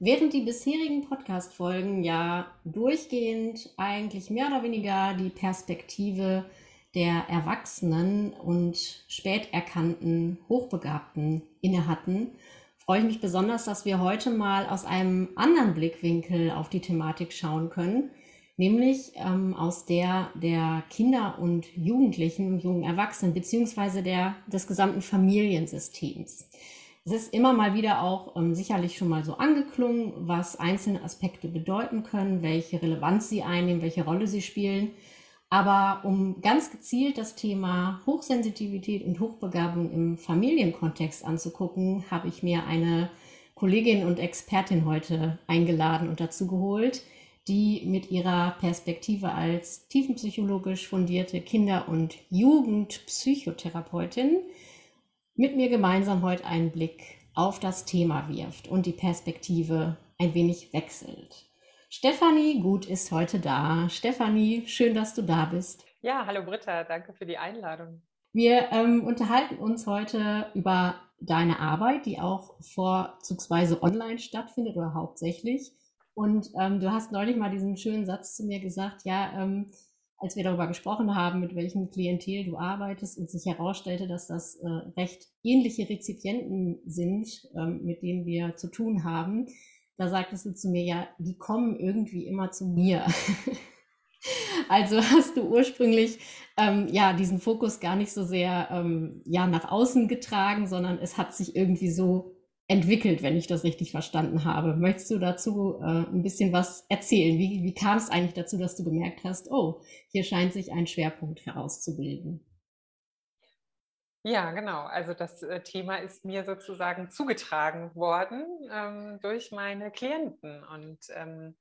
Während die bisherigen Podcast-Folgen ja durchgehend eigentlich mehr oder weniger die Perspektive der Erwachsenen und spät erkannten Hochbegabten inne hatten, freue ich mich besonders, dass wir heute mal aus einem anderen Blickwinkel auf die Thematik schauen können, nämlich ähm, aus der der Kinder und Jugendlichen und jungen Erwachsenen beziehungsweise der des gesamten Familiensystems. Es ist immer mal wieder auch ähm, sicherlich schon mal so angeklungen, was einzelne Aspekte bedeuten können, welche Relevanz sie einnehmen, welche Rolle sie spielen. Aber um ganz gezielt das Thema Hochsensitivität und Hochbegabung im Familienkontext anzugucken, habe ich mir eine Kollegin und Expertin heute eingeladen und dazu geholt, die mit ihrer Perspektive als tiefenpsychologisch fundierte Kinder- und Jugendpsychotherapeutin mit mir gemeinsam heute einen Blick auf das Thema wirft und die Perspektive ein wenig wechselt. Stefanie Gut ist heute da. Stefanie, schön, dass du da bist. Ja, hallo Britta, danke für die Einladung. Wir ähm, unterhalten uns heute über deine Arbeit, die auch vorzugsweise online stattfindet oder hauptsächlich. Und ähm, du hast neulich mal diesen schönen Satz zu mir gesagt, ja, ähm, als wir darüber gesprochen haben, mit welchem Klientel du arbeitest und sich herausstellte, dass das äh, recht ähnliche Rezipienten sind, ähm, mit denen wir zu tun haben, da sagtest du zu mir, ja, die kommen irgendwie immer zu mir. also hast du ursprünglich ähm, ja diesen Fokus gar nicht so sehr ähm, ja nach außen getragen, sondern es hat sich irgendwie so entwickelt, wenn ich das richtig verstanden habe. Möchtest du dazu äh, ein bisschen was erzählen? Wie, wie kam es eigentlich dazu, dass du gemerkt hast, oh, hier scheint sich ein Schwerpunkt herauszubilden? Ja, genau. Also das äh, Thema ist mir sozusagen zugetragen worden ähm, durch meine Klienten. Und ähm,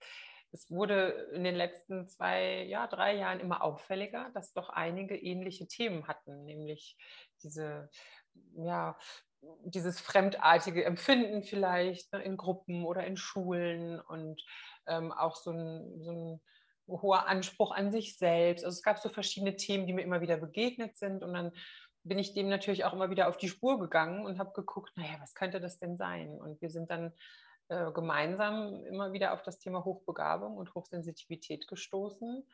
es wurde in den letzten zwei, ja, drei Jahren immer auffälliger, dass doch einige ähnliche Themen hatten, nämlich diese ja, dieses fremdartige Empfinden vielleicht ne, in Gruppen oder in Schulen und ähm, auch so ein, so ein hoher Anspruch an sich selbst. Also es gab so verschiedene Themen, die mir immer wieder begegnet sind und dann bin ich dem natürlich auch immer wieder auf die Spur gegangen und habe geguckt, naja, was könnte das denn sein? Und wir sind dann äh, gemeinsam immer wieder auf das Thema Hochbegabung und Hochsensitivität gestoßen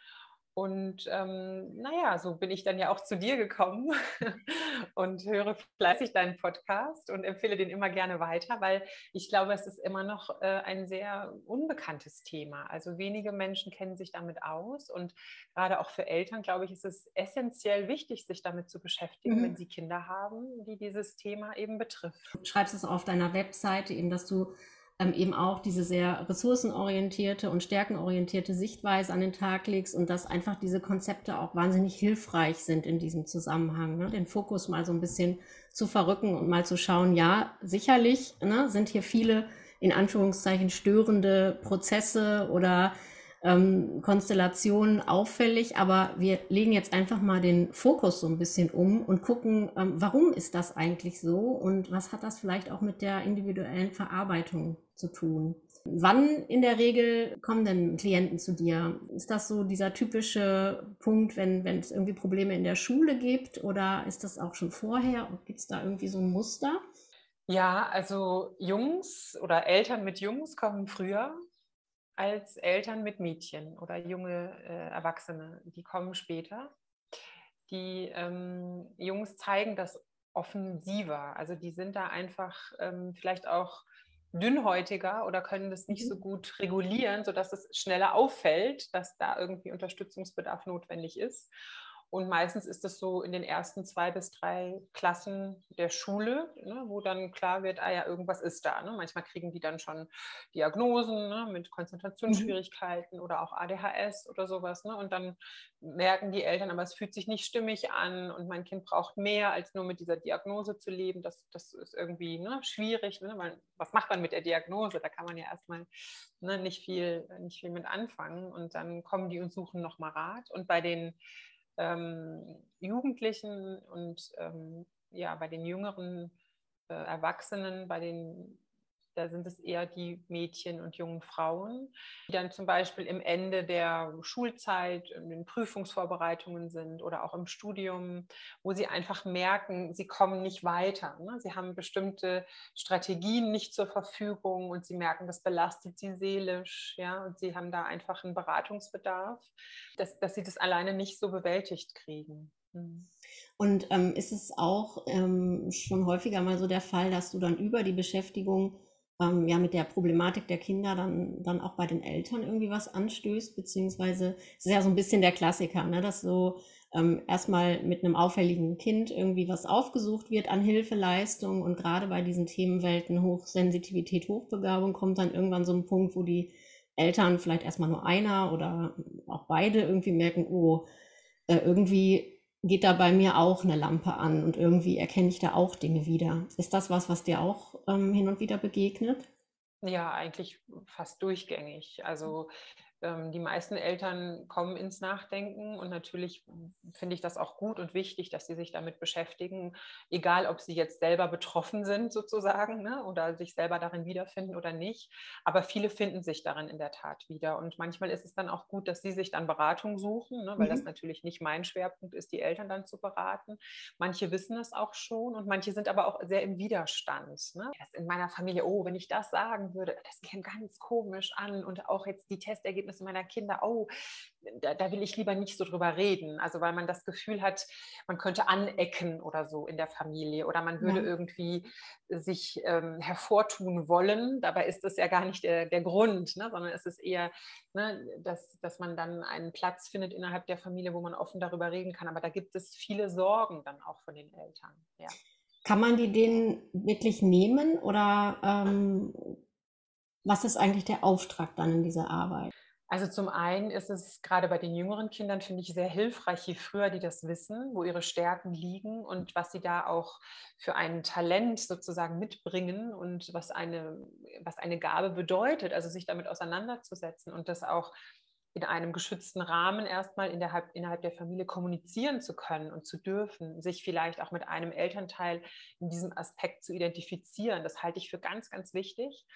und ähm, naja, so bin ich dann ja auch zu dir gekommen und höre fleißig deinen Podcast und empfehle den immer gerne weiter, weil ich glaube, es ist immer noch äh, ein sehr unbekanntes Thema. Also wenige Menschen kennen sich damit aus und gerade auch für Eltern, glaube ich, ist es essentiell wichtig, sich damit zu beschäftigen, mhm. wenn sie Kinder haben, die dieses Thema eben betrifft. Du schreibst es auf deiner Webseite eben, dass du ähm, eben auch diese sehr ressourcenorientierte und stärkenorientierte Sichtweise an den Tag legst und dass einfach diese Konzepte auch wahnsinnig hilfreich sind in diesem Zusammenhang. Ne? Den Fokus mal so ein bisschen zu verrücken und mal zu schauen, ja, sicherlich ne, sind hier viele in Anführungszeichen störende Prozesse oder ähm, Konstellationen auffällig, aber wir legen jetzt einfach mal den Fokus so ein bisschen um und gucken, ähm, warum ist das eigentlich so und was hat das vielleicht auch mit der individuellen Verarbeitung zu tun. Wann in der Regel kommen denn Klienten zu dir? Ist das so dieser typische Punkt, wenn, wenn es irgendwie Probleme in der Schule gibt oder ist das auch schon vorher? Gibt es da irgendwie so ein Muster? Ja, also Jungs oder Eltern mit Jungs kommen früher als Eltern mit Mädchen oder junge äh, Erwachsene. Die kommen später. Die ähm, Jungs zeigen das offensiver. Also die sind da einfach ähm, vielleicht auch dünnhäutiger oder können das nicht so mhm. gut regulieren, sodass es schneller auffällt, dass da irgendwie Unterstützungsbedarf notwendig ist. Und meistens ist das so in den ersten zwei bis drei Klassen der Schule, ne, wo dann klar wird, ah ja, irgendwas ist da. Ne? Manchmal kriegen die dann schon Diagnosen ne, mit Konzentrationsschwierigkeiten mhm. oder auch ADHS oder sowas. Ne? Und dann merken die Eltern, aber es fühlt sich nicht stimmig an und mein Kind braucht mehr, als nur mit dieser Diagnose zu leben. Das, das ist irgendwie ne, schwierig. Ne? Weil, was macht man mit der Diagnose? Da kann man ja erstmal ne, nicht, viel, nicht viel mit anfangen. Und dann kommen die und suchen nochmal Rat. Und bei den ähm, Jugendlichen und ähm, ja, bei den jüngeren äh, Erwachsenen, bei den da sind es eher die Mädchen und jungen Frauen, die dann zum Beispiel im Ende der Schulzeit, in den Prüfungsvorbereitungen sind oder auch im Studium, wo sie einfach merken, sie kommen nicht weiter. Ne? Sie haben bestimmte Strategien nicht zur Verfügung und sie merken, das belastet sie seelisch. Ja? Und sie haben da einfach einen Beratungsbedarf, dass, dass sie das alleine nicht so bewältigt kriegen. Mhm. Und ähm, ist es auch ähm, schon häufiger mal so der Fall, dass du dann über die Beschäftigung ähm, ja mit der Problematik der Kinder dann, dann auch bei den Eltern irgendwie was anstößt, beziehungsweise es ist ja so ein bisschen der Klassiker, ne, dass so ähm, erstmal mit einem auffälligen Kind irgendwie was aufgesucht wird an Hilfeleistung und gerade bei diesen Themenwelten Hochsensitivität, Hochbegabung kommt dann irgendwann so ein Punkt, wo die Eltern vielleicht erstmal nur einer oder auch beide irgendwie merken, oh, äh, irgendwie geht da bei mir auch eine Lampe an und irgendwie erkenne ich da auch Dinge wieder. Ist das was, was dir auch ähm, hin und wieder begegnet? Ja, eigentlich fast durchgängig. Also ähm, die meisten Eltern kommen ins Nachdenken und natürlich finde ich das auch gut und wichtig, dass sie sich damit beschäftigen, egal ob sie jetzt selber betroffen sind sozusagen ne, oder sich selber darin wiederfinden oder nicht. Aber viele finden sich darin in der Tat wieder und manchmal ist es dann auch gut, dass sie sich dann Beratung suchen, ne, weil mhm. das natürlich nicht mein Schwerpunkt ist, die Eltern dann zu beraten. Manche wissen es auch schon und manche sind aber auch sehr im Widerstand. Ne? Das in meiner Familie, oh, wenn ich das sagen würde, das käme ganz komisch an und auch jetzt die Testergebnisse Erlebnisse meiner Kinder, oh, da, da, will ich lieber nicht so drüber reden. Also weil man das Gefühl hat, man könnte anecken oder so in der Familie oder man würde ja. irgendwie sich ähm, hervortun wollen. Dabei ist das ja gar nicht der, der Grund, ne? sondern es ist eher, ne, dass, dass man dann einen Platz findet innerhalb der Familie, wo man offen darüber reden kann. Aber da gibt es viele Sorgen dann auch von den Eltern. Ja. Kann man die denen wirklich nehmen oder ähm, was ist eigentlich der Auftrag dann in dieser Arbeit? Also zum einen ist es gerade bei den jüngeren Kindern, finde ich, sehr hilfreich, je früher die das wissen, wo ihre Stärken liegen und was sie da auch für ein Talent sozusagen mitbringen und was eine, was eine Gabe bedeutet, also sich damit auseinanderzusetzen und das auch in einem geschützten Rahmen erstmal innerhalb, innerhalb der Familie kommunizieren zu können und zu dürfen, sich vielleicht auch mit einem Elternteil in diesem Aspekt zu identifizieren. Das halte ich für ganz, ganz wichtig.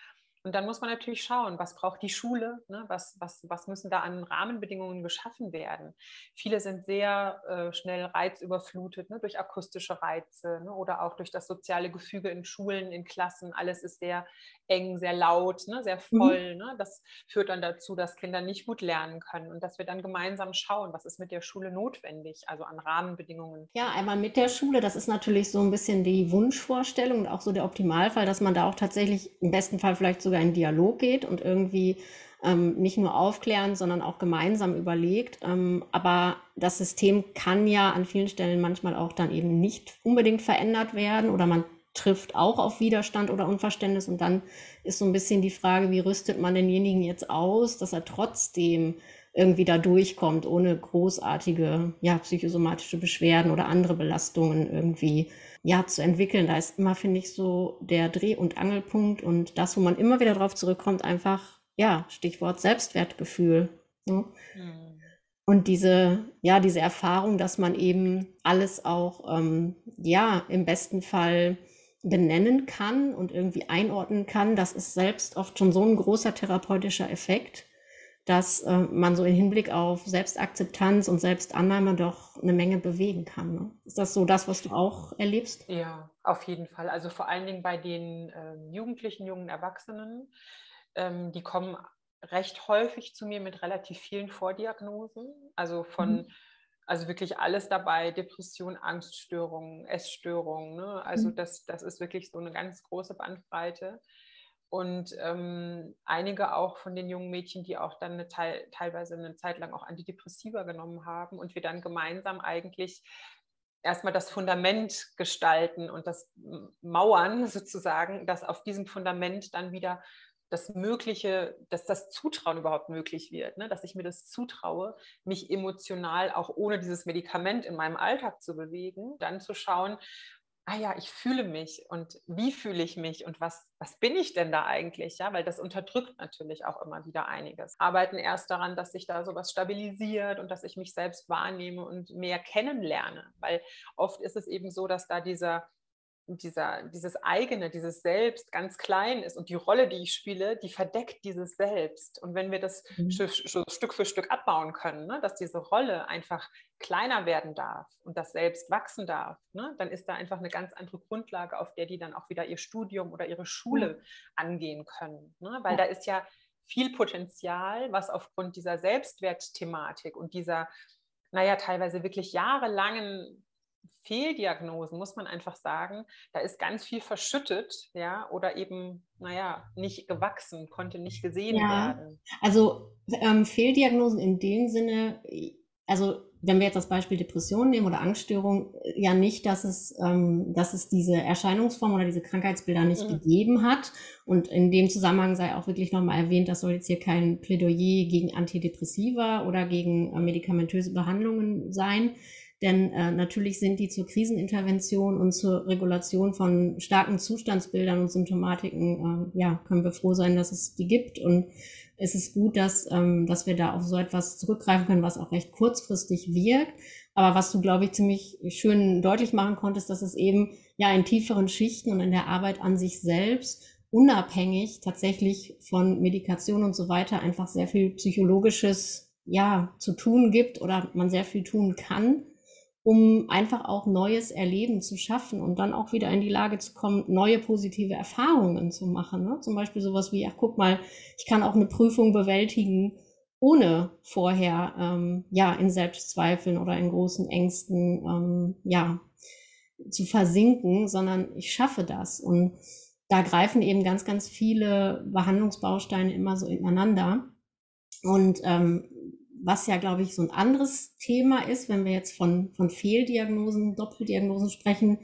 Und dann muss man natürlich schauen, was braucht die Schule, ne? was, was, was müssen da an Rahmenbedingungen geschaffen werden. Viele sind sehr äh, schnell reizüberflutet ne? durch akustische Reize ne? oder auch durch das soziale Gefüge in Schulen, in Klassen. Alles ist sehr eng, sehr laut, ne? sehr mhm. voll. Mhm. Das führt dann dazu, dass Kinder nicht gut lernen können und dass wir dann gemeinsam schauen, was ist mit der Schule notwendig, also an Rahmenbedingungen. Ja, einmal mit der Schule, das ist natürlich so ein bisschen die Wunschvorstellung und auch so der Optimalfall, dass man da auch tatsächlich im besten Fall vielleicht so sogar in Dialog geht und irgendwie ähm, nicht nur aufklären, sondern auch gemeinsam überlegt. Ähm, aber das System kann ja an vielen Stellen manchmal auch dann eben nicht unbedingt verändert werden oder man trifft auch auf Widerstand oder Unverständnis. Und dann ist so ein bisschen die Frage, wie rüstet man denjenigen jetzt aus, dass er trotzdem irgendwie da durchkommt, ohne großartige ja, psychosomatische Beschwerden oder andere Belastungen irgendwie ja, zu entwickeln. Da ist immer, finde ich, so der Dreh- und Angelpunkt und das, wo man immer wieder drauf zurückkommt, einfach, ja, Stichwort Selbstwertgefühl. Ne? Mhm. Und diese, ja, diese Erfahrung, dass man eben alles auch, ähm, ja, im besten Fall benennen kann und irgendwie einordnen kann, das ist selbst oft schon so ein großer therapeutischer Effekt dass äh, man so im Hinblick auf Selbstakzeptanz und Selbstannahme doch eine Menge bewegen kann. Ne? Ist das so das, was du auch erlebst? Ja, auf jeden Fall. Also vor allen Dingen bei den ähm, Jugendlichen, jungen Erwachsenen, ähm, die kommen recht häufig zu mir mit relativ vielen Vordiagnosen, also von mhm. Also wirklich alles dabei, Depression, Angststörungen, Essstörungen. Ne? Also mhm. das, das ist wirklich so eine ganz große Bandbreite. Und ähm, einige auch von den jungen Mädchen, die auch dann eine Teil, teilweise eine Zeit lang auch Antidepressiva genommen haben und wir dann gemeinsam eigentlich erstmal das Fundament gestalten und das Mauern sozusagen, dass auf diesem Fundament dann wieder das Mögliche, dass das Zutrauen überhaupt möglich wird, ne? dass ich mir das zutraue, mich emotional auch ohne dieses Medikament in meinem Alltag zu bewegen, dann zu schauen, ah ja, ich fühle mich und wie fühle ich mich und was, was bin ich denn da eigentlich? Ja, weil das unterdrückt natürlich auch immer wieder einiges. Arbeiten erst daran, dass sich da sowas stabilisiert und dass ich mich selbst wahrnehme und mehr kennenlerne, weil oft ist es eben so, dass da dieser dieser, dieses eigene, dieses Selbst ganz klein ist und die Rolle, die ich spiele, die verdeckt dieses Selbst. Und wenn wir das mhm. Stück für Stück abbauen können, ne, dass diese Rolle einfach kleiner werden darf und das Selbst wachsen darf, ne, dann ist da einfach eine ganz andere Grundlage, auf der die dann auch wieder ihr Studium oder ihre Schule mhm. angehen können. Ne? Weil ja. da ist ja viel Potenzial, was aufgrund dieser Selbstwertthematik und dieser, naja, teilweise wirklich jahrelangen Fehldiagnosen, muss man einfach sagen, da ist ganz viel verschüttet, ja, oder eben, naja, nicht gewachsen, konnte nicht gesehen ja. werden. Also ähm, Fehldiagnosen in dem Sinne, also wenn wir jetzt das Beispiel Depression nehmen oder Angststörung, ja nicht, dass es, ähm, dass es diese Erscheinungsform oder diese Krankheitsbilder nicht mhm. gegeben hat. Und in dem Zusammenhang sei auch wirklich nochmal erwähnt, das soll jetzt hier kein Plädoyer gegen Antidepressiva oder gegen äh, medikamentöse Behandlungen sein. Denn äh, natürlich sind die zur Krisenintervention und zur Regulation von starken Zustandsbildern und Symptomatiken, äh, ja, können wir froh sein, dass es die gibt. Und es ist gut, dass, ähm, dass wir da auf so etwas zurückgreifen können, was auch recht kurzfristig wirkt. Aber was du, glaube ich, ziemlich schön deutlich machen konntest, dass es eben ja in tieferen Schichten und in der Arbeit an sich selbst unabhängig tatsächlich von Medikation und so weiter einfach sehr viel psychologisches ja zu tun gibt oder man sehr viel tun kann um einfach auch neues Erleben zu schaffen und dann auch wieder in die Lage zu kommen, neue positive Erfahrungen zu machen. Ne? Zum Beispiel sowas wie, ach guck mal, ich kann auch eine Prüfung bewältigen, ohne vorher ähm, ja in Selbstzweifeln oder in großen Ängsten ähm, ja zu versinken, sondern ich schaffe das. Und da greifen eben ganz, ganz viele Behandlungsbausteine immer so ineinander. Und ähm, was ja, glaube ich, so ein anderes Thema ist, wenn wir jetzt von, von Fehldiagnosen, Doppeldiagnosen sprechen,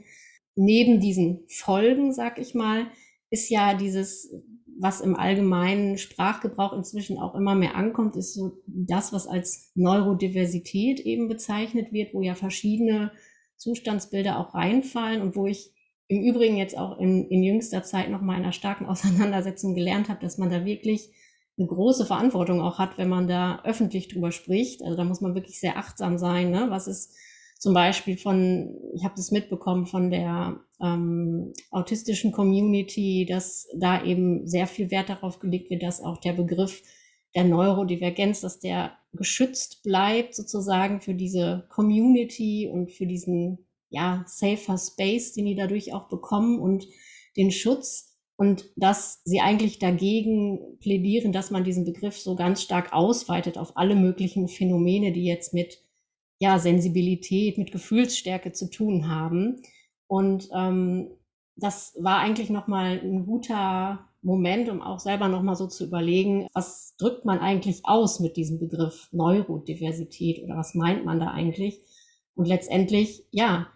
neben diesen Folgen, sag ich mal, ist ja dieses, was im allgemeinen Sprachgebrauch inzwischen auch immer mehr ankommt, ist so das, was als Neurodiversität eben bezeichnet wird, wo ja verschiedene Zustandsbilder auch reinfallen und wo ich im Übrigen jetzt auch in, in jüngster Zeit noch mal in einer starken Auseinandersetzung gelernt habe, dass man da wirklich eine große Verantwortung auch hat, wenn man da öffentlich drüber spricht. Also da muss man wirklich sehr achtsam sein. Ne? Was ist zum Beispiel von, ich habe das mitbekommen von der ähm, autistischen Community, dass da eben sehr viel Wert darauf gelegt wird, dass auch der Begriff der Neurodivergenz, dass der geschützt bleibt sozusagen für diese Community und für diesen ja safer Space, den die dadurch auch bekommen und den Schutz und dass sie eigentlich dagegen plädieren, dass man diesen Begriff so ganz stark ausweitet auf alle möglichen Phänomene, die jetzt mit ja, Sensibilität, mit Gefühlsstärke zu tun haben. Und ähm, das war eigentlich nochmal ein guter Moment, um auch selber nochmal so zu überlegen, was drückt man eigentlich aus mit diesem Begriff Neurodiversität oder was meint man da eigentlich? Und letztendlich, ja,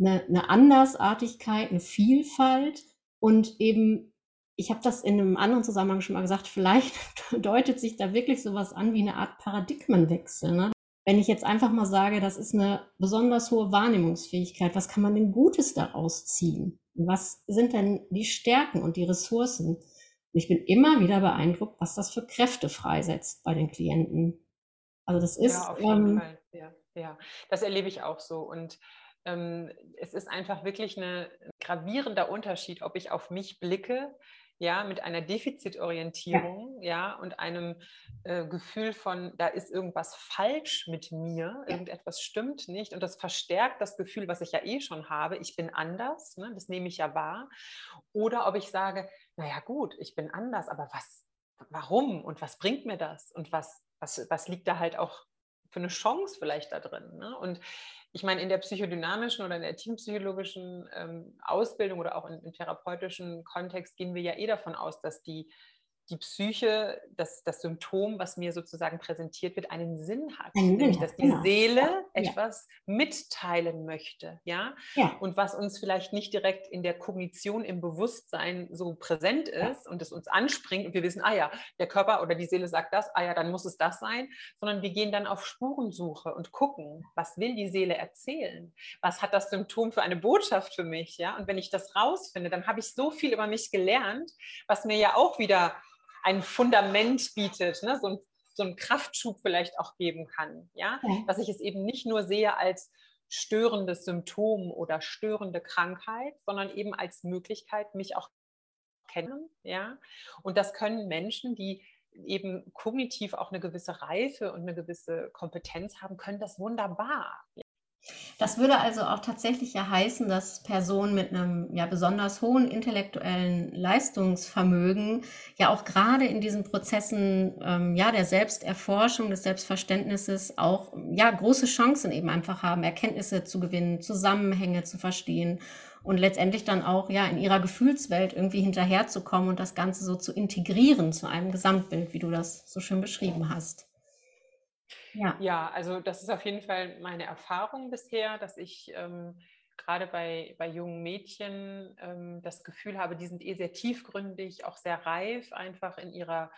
eine, eine Andersartigkeit, eine Vielfalt, und eben, ich habe das in einem anderen Zusammenhang schon mal gesagt, vielleicht deutet sich da wirklich sowas an wie eine Art Paradigmenwechsel. Ne? Wenn ich jetzt einfach mal sage, das ist eine besonders hohe Wahrnehmungsfähigkeit, was kann man denn Gutes daraus ziehen? Was sind denn die Stärken und die Ressourcen? Und ich bin immer wieder beeindruckt, was das für Kräfte freisetzt bei den Klienten. Also das ist. Ja, auf jeden ähm, Fall. Ja, ja, das erlebe ich auch so. Und es ist einfach wirklich ein gravierender Unterschied, ob ich auf mich blicke, ja, mit einer Defizitorientierung, ja, ja und einem äh, Gefühl von, da ist irgendwas falsch mit mir, ja. irgendetwas stimmt nicht und das verstärkt das Gefühl, was ich ja eh schon habe, ich bin anders, ne, das nehme ich ja wahr. Oder ob ich sage, naja gut, ich bin anders, aber was, warum und was bringt mir das und was, was, was liegt da halt auch für eine Chance vielleicht da drin? Ne? Und ich meine, in der psychodynamischen oder in der teampsychologischen ähm, Ausbildung oder auch in, im therapeutischen Kontext gehen wir ja eh davon aus, dass die die Psyche, das, das Symptom, was mir sozusagen präsentiert wird, einen Sinn hat. Einen nämlich, dass die genau. Seele ja. etwas mitteilen möchte. Ja? ja? Und was uns vielleicht nicht direkt in der Kognition, im Bewusstsein so präsent ist ja. und es uns anspringt und wir wissen, ah ja, der Körper oder die Seele sagt das, ah ja, dann muss es das sein, sondern wir gehen dann auf Spurensuche und gucken, was will die Seele erzählen? Was hat das Symptom für eine Botschaft für mich? Ja? Und wenn ich das rausfinde, dann habe ich so viel über mich gelernt, was mir ja auch wieder ein Fundament bietet, ne? so, ein, so einen Kraftschub vielleicht auch geben kann. Ja? ja? Dass ich es eben nicht nur sehe als störendes Symptom oder störende Krankheit, sondern eben als Möglichkeit, mich auch kennen. Ja? Und das können Menschen, die eben kognitiv auch eine gewisse Reife und eine gewisse Kompetenz haben, können das wunderbar. Das würde also auch tatsächlich ja heißen, dass Personen mit einem ja besonders hohen intellektuellen Leistungsvermögen ja auch gerade in diesen Prozessen ähm, ja der Selbsterforschung, des Selbstverständnisses auch ja große Chancen eben einfach haben, Erkenntnisse zu gewinnen, Zusammenhänge zu verstehen und letztendlich dann auch ja in ihrer Gefühlswelt irgendwie hinterherzukommen und das Ganze so zu integrieren zu einem Gesamtbild, wie du das so schön beschrieben hast. Ja. ja, also das ist auf jeden Fall meine Erfahrung bisher, dass ich ähm, gerade bei, bei jungen Mädchen ähm, das Gefühl habe, die sind eh sehr tiefgründig, auch sehr reif, einfach in ihrer,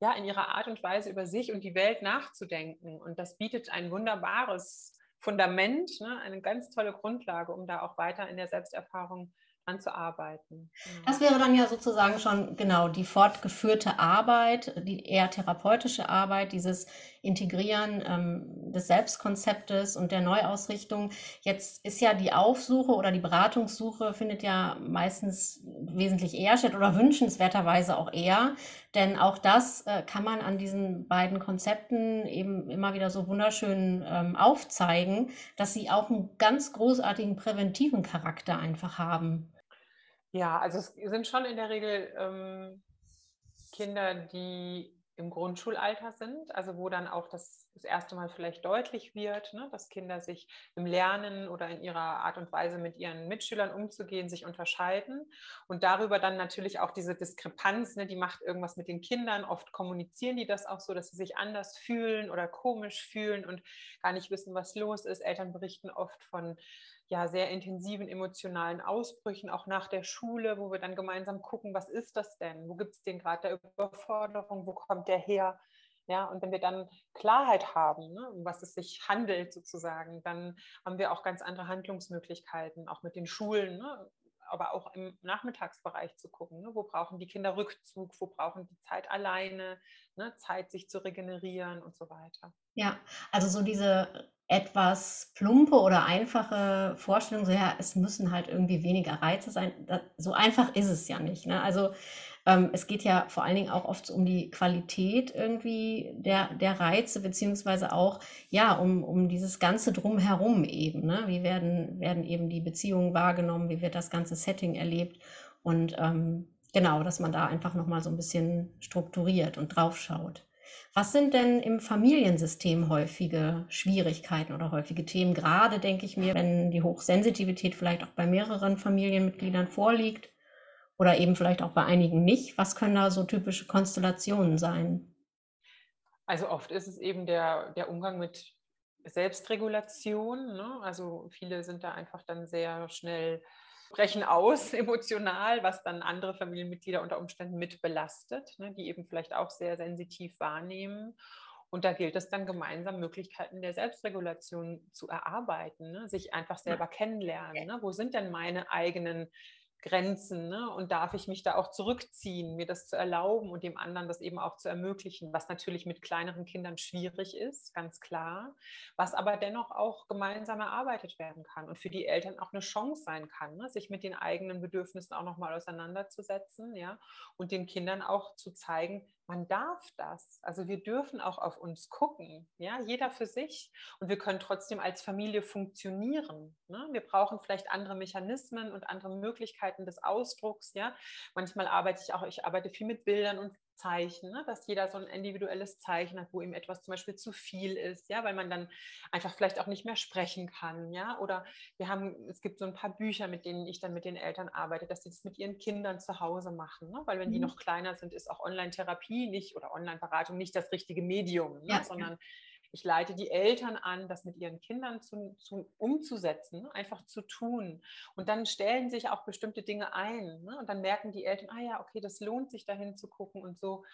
ja, in ihrer Art und Weise über sich und die Welt nachzudenken. Und das bietet ein wunderbares Fundament, ne, eine ganz tolle Grundlage, um da auch weiter in der Selbsterfahrung dran zu arbeiten. Das wäre dann ja sozusagen schon genau die fortgeführte Arbeit, die eher therapeutische Arbeit, dieses Integrieren ähm, des Selbstkonzeptes und der Neuausrichtung. Jetzt ist ja die Aufsuche oder die Beratungssuche findet ja meistens wesentlich eher statt oder wünschenswerterweise auch eher, denn auch das äh, kann man an diesen beiden Konzepten eben immer wieder so wunderschön ähm, aufzeigen, dass sie auch einen ganz großartigen präventiven Charakter einfach haben. Ja, also es sind schon in der Regel ähm, Kinder, die im Grundschulalter sind, also wo dann auch das, das erste Mal vielleicht deutlich wird, ne, dass Kinder sich im Lernen oder in ihrer Art und Weise mit ihren Mitschülern umzugehen, sich unterscheiden und darüber dann natürlich auch diese Diskrepanz, ne, die macht irgendwas mit den Kindern. Oft kommunizieren die das auch so, dass sie sich anders fühlen oder komisch fühlen und gar nicht wissen, was los ist. Eltern berichten oft von ja, sehr intensiven emotionalen Ausbrüchen, auch nach der Schule, wo wir dann gemeinsam gucken, was ist das denn? Wo gibt es den Grad der Überforderung? Wo kommt der her? Ja, und wenn wir dann Klarheit haben, ne, um was es sich handelt sozusagen, dann haben wir auch ganz andere Handlungsmöglichkeiten, auch mit den Schulen. Ne? aber auch im Nachmittagsbereich zu gucken. Ne? Wo brauchen die Kinder Rückzug? Wo brauchen die Zeit alleine? Ne? Zeit, sich zu regenerieren und so weiter. Ja, also so diese etwas plumpe oder einfache Vorstellung, so ja, es müssen halt irgendwie weniger Reize sein. Das, so einfach ist es ja nicht. Ne? Also ähm, es geht ja vor allen Dingen auch oft um die Qualität irgendwie der, der Reize, beziehungsweise auch ja um, um dieses ganze Drumherum eben. Ne? Wie werden, werden eben die Beziehungen wahrgenommen, wie wird das ganze Setting erlebt und ähm, genau, dass man da einfach nochmal so ein bisschen strukturiert und draufschaut. Was sind denn im Familiensystem häufige Schwierigkeiten oder häufige Themen? Gerade denke ich mir, wenn die Hochsensitivität vielleicht auch bei mehreren Familienmitgliedern vorliegt, oder eben vielleicht auch bei einigen nicht. Was können da so typische Konstellationen sein? Also oft ist es eben der, der Umgang mit Selbstregulation. Ne? Also viele sind da einfach dann sehr schnell brechen aus emotional, was dann andere Familienmitglieder unter Umständen mit belastet, ne? die eben vielleicht auch sehr sensitiv wahrnehmen. Und da gilt es dann gemeinsam Möglichkeiten der Selbstregulation zu erarbeiten, ne? sich einfach selber kennenlernen. Ne? Wo sind denn meine eigenen Grenzen ne? und darf ich mich da auch zurückziehen, mir das zu erlauben und dem anderen das eben auch zu ermöglichen, was natürlich mit kleineren Kindern schwierig ist, ganz klar, was aber dennoch auch gemeinsam erarbeitet werden kann und für die Eltern auch eine Chance sein kann, ne? sich mit den eigenen Bedürfnissen auch nochmal auseinanderzusetzen ja? und den Kindern auch zu zeigen, man darf das. Also wir dürfen auch auf uns gucken, ja, jeder für sich. Und wir können trotzdem als Familie funktionieren. Ne? Wir brauchen vielleicht andere Mechanismen und andere Möglichkeiten des Ausdrucks. Ja, manchmal arbeite ich auch, ich arbeite viel mit Bildern und Zeichen, ne? dass jeder so ein individuelles Zeichen hat, wo ihm etwas zum Beispiel zu viel ist, ja, weil man dann einfach vielleicht auch nicht mehr sprechen kann, ja, oder wir haben, es gibt so ein paar Bücher, mit denen ich dann mit den Eltern arbeite, dass sie das mit ihren Kindern zu Hause machen, ne? weil wenn mhm. die noch kleiner sind, ist auch Online-Therapie nicht oder Online-Beratung nicht das richtige Medium, ne? ja, sondern ja ich leite die Eltern an, das mit ihren Kindern zu, zu, umzusetzen, einfach zu tun. Und dann stellen sich auch bestimmte Dinge ein. Ne? Und dann merken die Eltern, ah ja, okay, das lohnt sich dahin zu gucken. Und so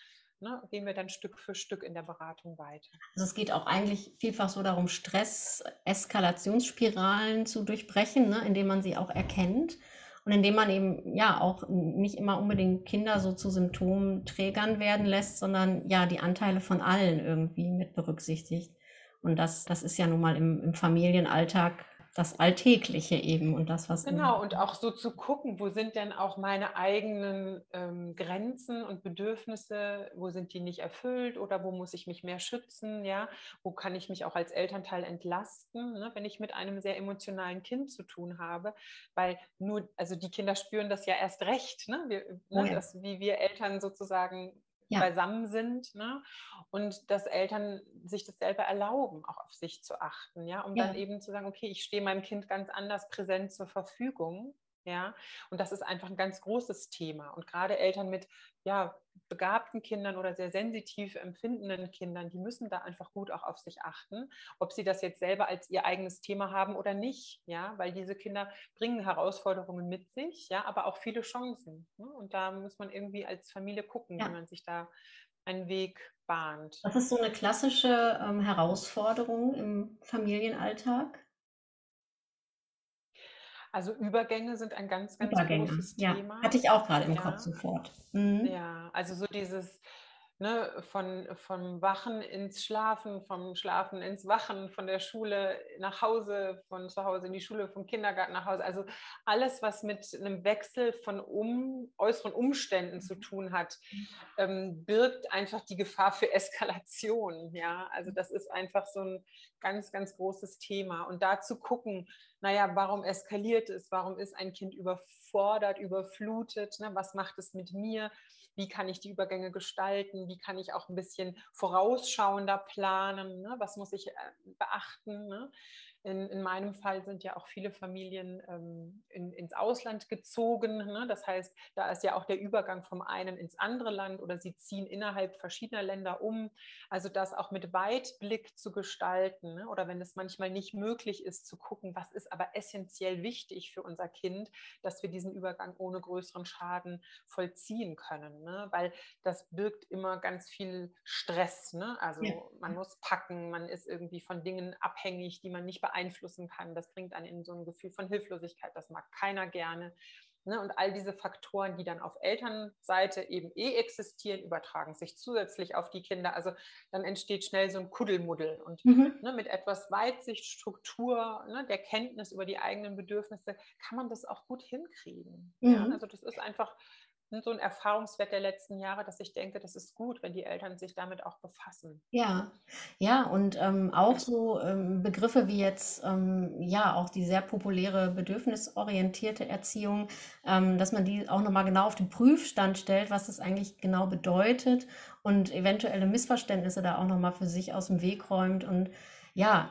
ne, gehen wir dann Stück für Stück in der Beratung weiter. Also es geht auch eigentlich vielfach so darum, Stress-Eskalationsspiralen zu durchbrechen, ne? indem man sie auch erkennt und indem man eben ja auch nicht immer unbedingt Kinder so zu Symptomträgern werden lässt, sondern ja die Anteile von allen irgendwie mit berücksichtigt. Und das, das ist ja nun mal im, im Familienalltag das Alltägliche eben und das, was. Genau, und auch so zu gucken, wo sind denn auch meine eigenen ähm, Grenzen und Bedürfnisse, wo sind die nicht erfüllt oder wo muss ich mich mehr schützen, ja, wo kann ich mich auch als Elternteil entlasten, ne, wenn ich mit einem sehr emotionalen Kind zu tun habe, weil nur, also die Kinder spüren das ja erst recht, ne, wir, ne, ja. das, wie wir Eltern sozusagen ja. beisammen sind ne? und dass Eltern sich das selber erlauben, auch auf sich zu achten, ja, um ja. dann eben zu sagen, okay, ich stehe meinem Kind ganz anders präsent zur Verfügung ja, und das ist einfach ein ganz großes Thema. Und gerade Eltern mit ja, begabten Kindern oder sehr sensitiv empfindenden Kindern, die müssen da einfach gut auch auf sich achten, ob sie das jetzt selber als ihr eigenes Thema haben oder nicht, ja, weil diese Kinder bringen Herausforderungen mit sich, ja, aber auch viele Chancen. Ne? Und da muss man irgendwie als Familie gucken, ja. wie man sich da einen Weg bahnt. Das ist so eine klassische ähm, Herausforderung im Familienalltag. Also Übergänge sind ein ganz, ganz Übergänge, großes ja. Thema. Hatte ich auch gerade im ja. Kopf sofort. Mhm. Ja, also so dieses ne, von, vom Wachen ins Schlafen, vom Schlafen ins Wachen, von der Schule nach Hause, von zu Hause in die Schule, vom Kindergarten nach Hause. Also alles, was mit einem Wechsel von um, äußeren Umständen zu tun hat, ähm, birgt einfach die Gefahr für Eskalation. Ja, also das ist einfach so ein ganz, ganz großes Thema. Und da zu gucken, naja, warum eskaliert es? Warum ist ein Kind überfordert, überflutet? Ne? Was macht es mit mir? Wie kann ich die Übergänge gestalten, wie kann ich auch ein bisschen vorausschauender planen, ne? was muss ich äh, beachten. Ne? In, in, meinem Fall sind ja auch viele Familien ähm, in, ins Ausland gezogen. Ne? Das heißt, da ist ja auch der Übergang vom einen ins andere Land oder sie ziehen innerhalb verschiedener Länder um. Also das auch mit Weitblick zu gestalten ne? oder wenn es manchmal nicht möglich ist, zu gucken, was ist aber essentiell wichtig für unser Kind, dass wir diesen Übergang ohne größeren Schaden vollziehen können. Ne? Weil das birgt immer ganz viel Stress. Ne? Also ja. man muss packen, man ist irgendwie von Dingen abhängig, die man nicht beeinflussen beeinflussen kann. Das bringt einen in so ein Gefühl von Hilflosigkeit. Das mag keiner gerne. Ne? Und all diese Faktoren, die dann auf Elternseite eben eh existieren, übertragen sich zusätzlich auf die Kinder. Also dann entsteht schnell so ein Kuddelmuddel. Und mhm. ne, mit etwas Weitsicht, Struktur, ne, der Kenntnis über die eigenen Bedürfnisse kann man das auch gut hinkriegen. Mhm. Ja? Also das ist einfach so ein Erfahrungswert der letzten Jahre, dass ich denke, das ist gut, wenn die Eltern sich damit auch befassen. Ja, ja, und ähm, auch so ähm, Begriffe wie jetzt, ähm, ja, auch die sehr populäre bedürfnisorientierte Erziehung, ähm, dass man die auch nochmal genau auf den Prüfstand stellt, was das eigentlich genau bedeutet und eventuelle Missverständnisse da auch nochmal für sich aus dem Weg räumt und ja,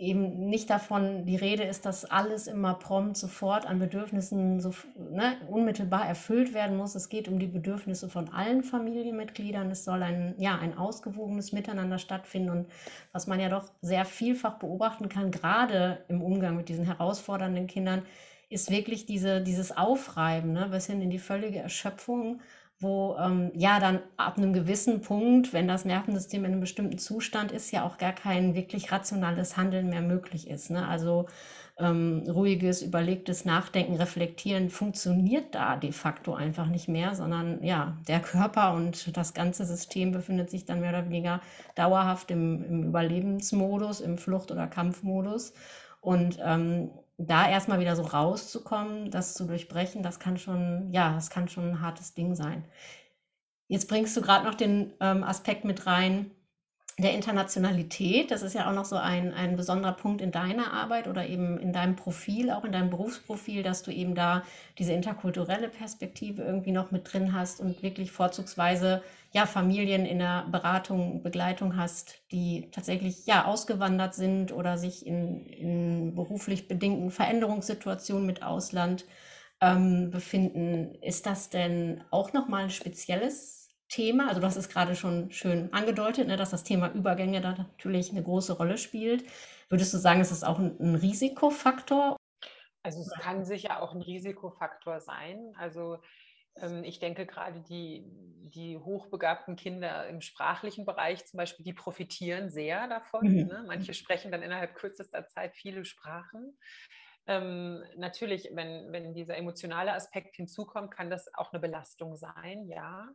eben nicht davon die Rede ist, dass alles immer prompt sofort an Bedürfnissen so, ne, unmittelbar erfüllt werden muss. Es geht um die Bedürfnisse von allen Familienmitgliedern. Es soll ein, ja, ein ausgewogenes Miteinander stattfinden. Und was man ja doch sehr vielfach beobachten kann, gerade im Umgang mit diesen herausfordernden Kindern, ist wirklich diese, dieses Aufreiben ne, bis hin in die völlige Erschöpfung wo ähm, ja dann ab einem gewissen Punkt, wenn das Nervensystem in einem bestimmten Zustand ist, ja auch gar kein wirklich rationales Handeln mehr möglich ist. Ne? Also ähm, ruhiges, überlegtes Nachdenken, Reflektieren funktioniert da de facto einfach nicht mehr, sondern ja, der Körper und das ganze System befindet sich dann mehr oder weniger dauerhaft im, im Überlebensmodus, im Flucht- oder Kampfmodus. Und ähm, da erstmal wieder so rauszukommen, das zu durchbrechen, das kann schon, ja, das kann schon ein hartes Ding sein. Jetzt bringst du gerade noch den ähm, Aspekt mit rein, der Internationalität. Das ist ja auch noch so ein, ein besonderer Punkt in deiner Arbeit oder eben in deinem Profil, auch in deinem Berufsprofil, dass du eben da diese interkulturelle Perspektive irgendwie noch mit drin hast und wirklich vorzugsweise ja Familien in der Beratung, Begleitung hast, die tatsächlich ja ausgewandert sind oder sich in, in beruflich bedingten Veränderungssituationen mit Ausland ähm, befinden. Ist das denn auch nochmal ein spezielles Thema, also du hast es gerade schon schön angedeutet, ne, dass das Thema Übergänge da natürlich eine große Rolle spielt. Würdest du sagen, ist es auch ein, ein Risikofaktor? Also es kann sicher auch ein Risikofaktor sein. Also ähm, ich denke gerade die, die hochbegabten Kinder im sprachlichen Bereich zum Beispiel, die profitieren sehr davon. Mhm. Ne? Manche sprechen dann innerhalb kürzester Zeit viele Sprachen. Ähm, natürlich, wenn, wenn dieser emotionale Aspekt hinzukommt, kann das auch eine Belastung sein, ja.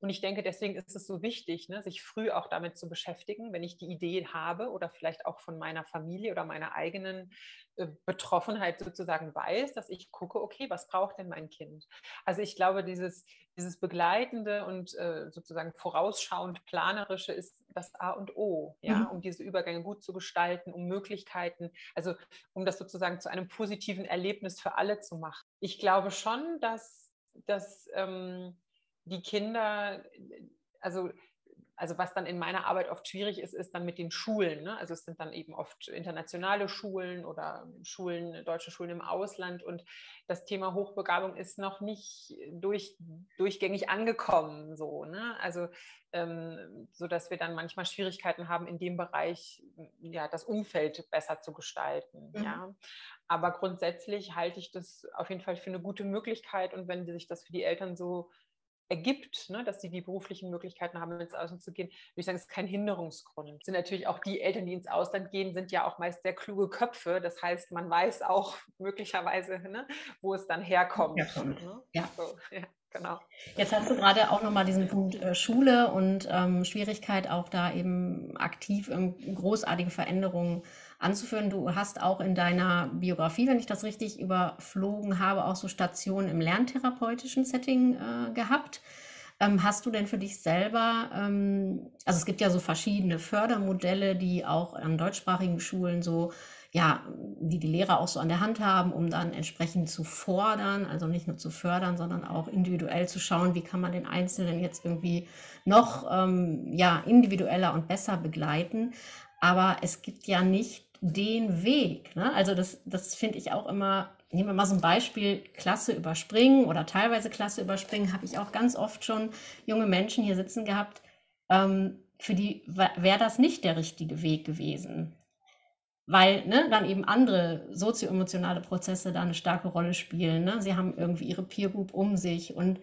Und ich denke, deswegen ist es so wichtig, ne, sich früh auch damit zu beschäftigen, wenn ich die Idee habe oder vielleicht auch von meiner Familie oder meiner eigenen äh, Betroffenheit sozusagen weiß, dass ich gucke, okay, was braucht denn mein Kind? Also ich glaube, dieses, dieses begleitende und äh, sozusagen vorausschauend planerische ist das A und O, ja, mhm. um diese Übergänge gut zu gestalten, um Möglichkeiten, also um das sozusagen zu einem positiven Erlebnis für alle zu machen. Ich glaube schon, dass, dass ähm, die Kinder, also also was dann in meiner Arbeit oft schwierig ist, ist dann mit den Schulen. Ne? Also es sind dann eben oft internationale Schulen oder Schulen, deutsche Schulen im Ausland. Und das Thema Hochbegabung ist noch nicht durch, durchgängig angekommen. So, ne? Also ähm, so dass wir dann manchmal Schwierigkeiten haben, in dem Bereich ja, das Umfeld besser zu gestalten. Mhm. Ja? Aber grundsätzlich halte ich das auf jeden Fall für eine gute Möglichkeit. Und wenn sich das für die Eltern so ergibt, ne, dass sie die beruflichen Möglichkeiten haben, ins Ausland zu gehen, würde ich sagen, ist kein Hinderungsgrund. Sind natürlich auch die Eltern, die ins Ausland gehen, sind ja auch meist sehr kluge Köpfe. Das heißt, man weiß auch möglicherweise, ne, wo es dann herkommt. herkommt. Ne? Ja. So, ja. Genau. Jetzt hast du gerade auch nochmal diesen Punkt äh, Schule und ähm, Schwierigkeit, auch da eben aktiv großartige Veränderungen anzuführen. Du hast auch in deiner Biografie, wenn ich das richtig überflogen habe, auch so Stationen im lerntherapeutischen Setting äh, gehabt. Ähm, hast du denn für dich selber, ähm, also es gibt ja so verschiedene Fördermodelle, die auch an deutschsprachigen Schulen so ja, die die Lehrer auch so an der Hand haben, um dann entsprechend zu fordern, also nicht nur zu fördern, sondern auch individuell zu schauen, wie kann man den Einzelnen jetzt irgendwie noch ähm, ja, individueller und besser begleiten. Aber es gibt ja nicht den Weg. Ne? Also das, das finde ich auch immer, nehmen wir mal so ein Beispiel, Klasse überspringen oder teilweise Klasse überspringen, habe ich auch ganz oft schon junge Menschen hier sitzen gehabt, ähm, für die wäre das nicht der richtige Weg gewesen. Weil ne, dann eben andere sozioemotionale Prozesse da eine starke Rolle spielen. Ne? Sie haben irgendwie ihre Peer Group um sich. Und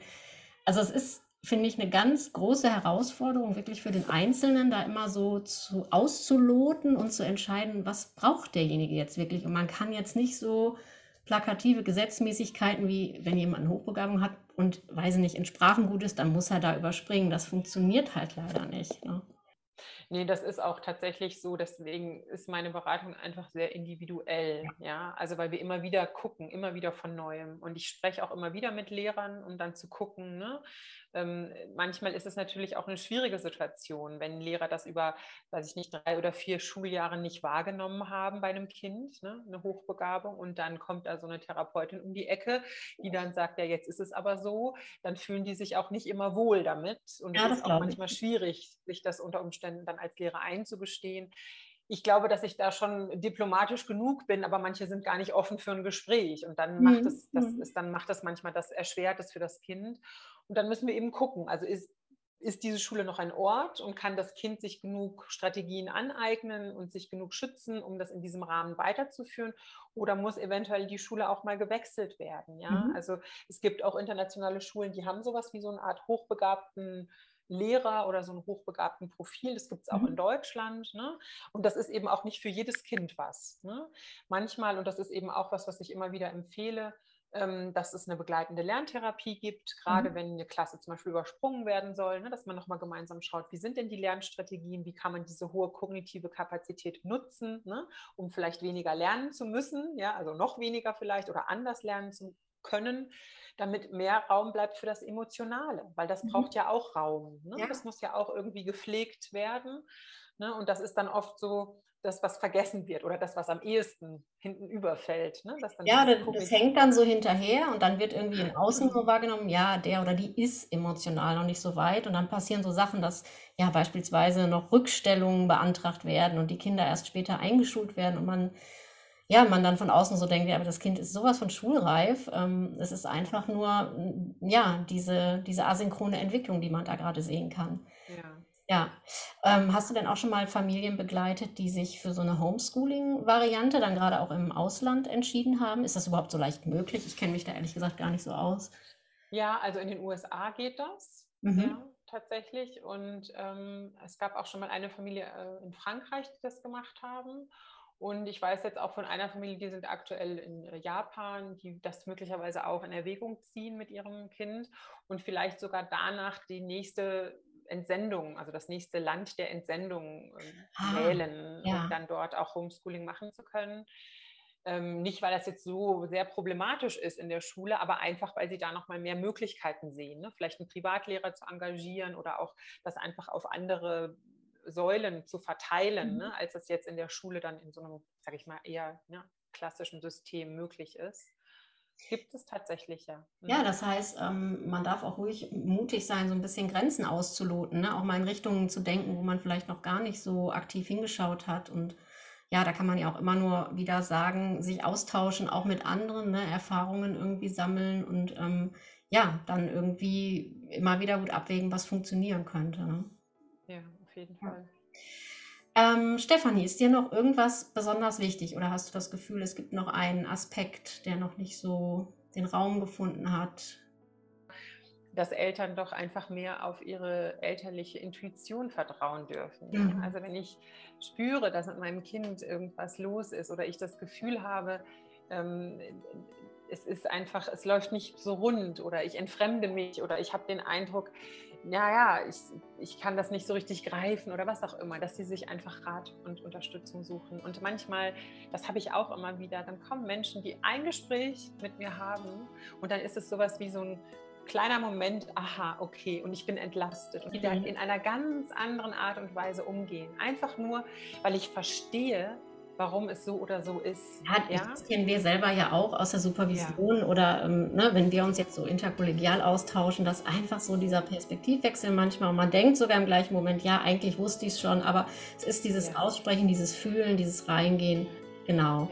also es ist finde ich, eine ganz große Herausforderung, wirklich für den Einzelnen, da immer so zu, auszuloten und zu entscheiden, was braucht derjenige jetzt wirklich. Und man kann jetzt nicht so plakative Gesetzmäßigkeiten, wie wenn jemand eine Hochbegabung hat und, weiß ich nicht, in Sprachen gut ist, dann muss er da überspringen. Das funktioniert halt leider nicht. Ne? Nee, das ist auch tatsächlich so. Deswegen ist meine Beratung einfach sehr individuell. Ja. ja, also weil wir immer wieder gucken, immer wieder von Neuem. Und ich spreche auch immer wieder mit Lehrern, um dann zu gucken, ne, ähm, manchmal ist es natürlich auch eine schwierige Situation, wenn Lehrer das über, weiß ich nicht, drei oder vier Schuljahre nicht wahrgenommen haben bei einem Kind, ne, eine Hochbegabung, und dann kommt da so eine Therapeutin um die Ecke, die dann sagt, ja, jetzt ist es aber so, dann fühlen die sich auch nicht immer wohl damit. Und ja, es ist auch manchmal ich. schwierig, sich das unter Umständen dann als Lehrer einzugestehen ich glaube, dass ich da schon diplomatisch genug bin, aber manche sind gar nicht offen für ein Gespräch. Und dann macht mhm. es, das mhm. ist, dann macht das manchmal das erschwert es für das Kind. Und dann müssen wir eben gucken. Also ist, ist diese Schule noch ein Ort und kann das Kind sich genug Strategien aneignen und sich genug schützen, um das in diesem Rahmen weiterzuführen? Oder muss eventuell die Schule auch mal gewechselt werden? Ja, mhm. also es gibt auch internationale Schulen, die haben sowas wie so eine Art hochbegabten Lehrer oder so einen hochbegabten Profil. Das gibt es auch mhm. in Deutschland. Ne? Und das ist eben auch nicht für jedes Kind was. Ne? Manchmal, und das ist eben auch was, was ich immer wieder empfehle, ähm, dass es eine begleitende Lerntherapie gibt, gerade mhm. wenn eine Klasse zum Beispiel übersprungen werden soll, ne, dass man nochmal gemeinsam schaut, wie sind denn die Lernstrategien, wie kann man diese hohe kognitive Kapazität nutzen, ne, um vielleicht weniger lernen zu müssen, ja, also noch weniger vielleicht oder anders lernen zu können, damit mehr Raum bleibt für das Emotionale, weil das mhm. braucht ja auch Raum. Ne? Ja. Das muss ja auch irgendwie gepflegt werden. Ne? Und das ist dann oft so, das, was vergessen wird oder das, was am ehesten hinten überfällt. Ne? ja, das, das, hängt dann so hinterher und dann wird irgendwie im Außen so wahrgenommen, ja, der oder die ist emotional noch nicht so weit und dann passieren so Sachen, dass ja beispielsweise noch Rückstellungen beantragt werden und die Kinder erst später eingeschult werden und man ja, man dann von außen so denkt, ja, aber das Kind ist sowas von schulreif. Ähm, es ist einfach nur, ja, diese, diese asynchrone Entwicklung, die man da gerade sehen kann. Ja. Ja. Ähm, hast du denn auch schon mal Familien begleitet, die sich für so eine Homeschooling-Variante dann gerade auch im Ausland entschieden haben? Ist das überhaupt so leicht möglich? Ich kenne mich da ehrlich gesagt gar nicht so aus. Ja, also in den USA geht das. Mhm. Ja, tatsächlich. Und ähm, es gab auch schon mal eine Familie äh, in Frankreich, die das gemacht haben. Und ich weiß jetzt auch von einer Familie, die sind aktuell in Japan, die das möglicherweise auch in Erwägung ziehen mit ihrem Kind und vielleicht sogar danach die nächste Entsendung, also das nächste Land der Entsendung ähm, ah, wählen, ja. um dann dort auch Homeschooling machen zu können. Ähm, nicht, weil das jetzt so sehr problematisch ist in der Schule, aber einfach, weil sie da nochmal mehr Möglichkeiten sehen. Ne? Vielleicht einen Privatlehrer zu engagieren oder auch das einfach auf andere Säulen zu verteilen, mhm. ne? als das jetzt in der Schule dann in so einem, sage ich mal, eher ne, klassischen System möglich ist. Gibt es tatsächlich, ja. Mhm. Ja, das heißt, ähm, man darf auch ruhig mutig sein, so ein bisschen Grenzen auszuloten, ne? auch mal in Richtungen zu denken, wo man vielleicht noch gar nicht so aktiv hingeschaut hat. Und ja, da kann man ja auch immer nur wieder sagen, sich austauschen, auch mit anderen, ne? Erfahrungen irgendwie sammeln und ähm, ja, dann irgendwie immer wieder gut abwägen, was funktionieren könnte. Ne? Auf jeden Fall. Ähm, Stefanie, ist dir noch irgendwas besonders wichtig oder hast du das Gefühl, es gibt noch einen Aspekt, der noch nicht so den Raum gefunden hat? Dass Eltern doch einfach mehr auf ihre elterliche Intuition vertrauen dürfen. Mhm. Also wenn ich spüre, dass mit meinem Kind irgendwas los ist oder ich das Gefühl habe, ähm, es ist einfach, es läuft nicht so rund oder ich entfremde mich oder ich habe den Eindruck, ja, ja, ich, ich kann das nicht so richtig greifen oder was auch immer, dass sie sich einfach Rat und Unterstützung suchen. Und manchmal, das habe ich auch immer wieder, dann kommen Menschen, die ein Gespräch mit mir haben und dann ist es sowas wie so ein kleiner Moment, aha, okay, und ich bin entlastet und wieder mhm. in einer ganz anderen Art und Weise umgehen. Einfach nur, weil ich verstehe, warum es so oder so ist. Ja, ja? Das kennen wir selber ja auch aus der Supervision ja. oder ähm, ne, wenn wir uns jetzt so interkollegial austauschen, dass einfach so dieser Perspektivwechsel manchmal und man denkt sogar im gleichen Moment, ja, eigentlich wusste ich es schon, aber es ist dieses ja. Aussprechen, dieses Fühlen, dieses Reingehen, genau.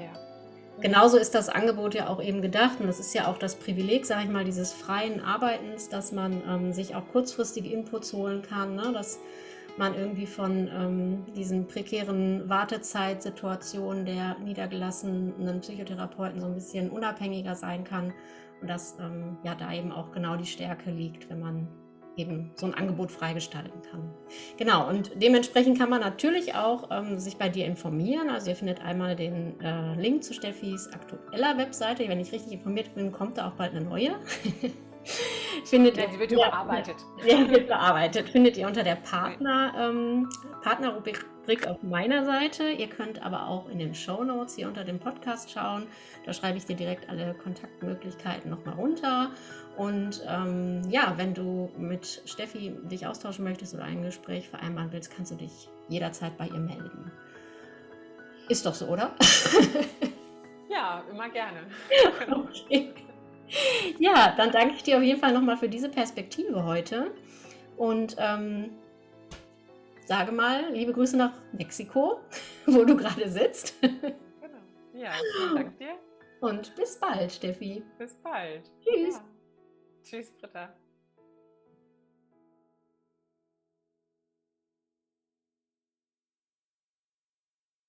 Genauso ist das Angebot ja auch eben gedacht und das ist ja auch das Privileg, sage ich mal, dieses freien Arbeitens, dass man ähm, sich auch kurzfristige Inputs holen kann, ne? dass man irgendwie von ähm, diesen prekären Wartezeitsituationen der niedergelassenen Psychotherapeuten so ein bisschen unabhängiger sein kann und dass ähm, ja da eben auch genau die Stärke liegt, wenn man eben so ein Angebot freigestalten kann. Genau, und dementsprechend kann man natürlich auch ähm, sich bei dir informieren. Also ihr findet einmal den äh, Link zu Steffis aktueller Webseite. Wenn ich richtig informiert bin, kommt da auch bald eine neue. Findet ja, sie wird ja, überarbeitet. Ja, wird bearbeitet. Findet ihr unter der Partner, ähm, Partnerrubrik auf meiner Seite. Ihr könnt aber auch in den Show Notes hier unter dem Podcast schauen. Da schreibe ich dir direkt alle Kontaktmöglichkeiten nochmal runter. Und ähm, ja, wenn du mit Steffi dich austauschen möchtest oder ein Gespräch vereinbaren willst, kannst du dich jederzeit bei ihr melden. Ist doch so, oder? ja, immer gerne. okay. Ja, dann danke ich dir auf jeden Fall nochmal für diese Perspektive heute und ähm, sage mal, liebe Grüße nach Mexiko, wo du gerade sitzt. Genau. Ja, vielen Dank dir. Und bis bald, Steffi. Bis bald. Tschüss. Ja. Tschüss, Britta.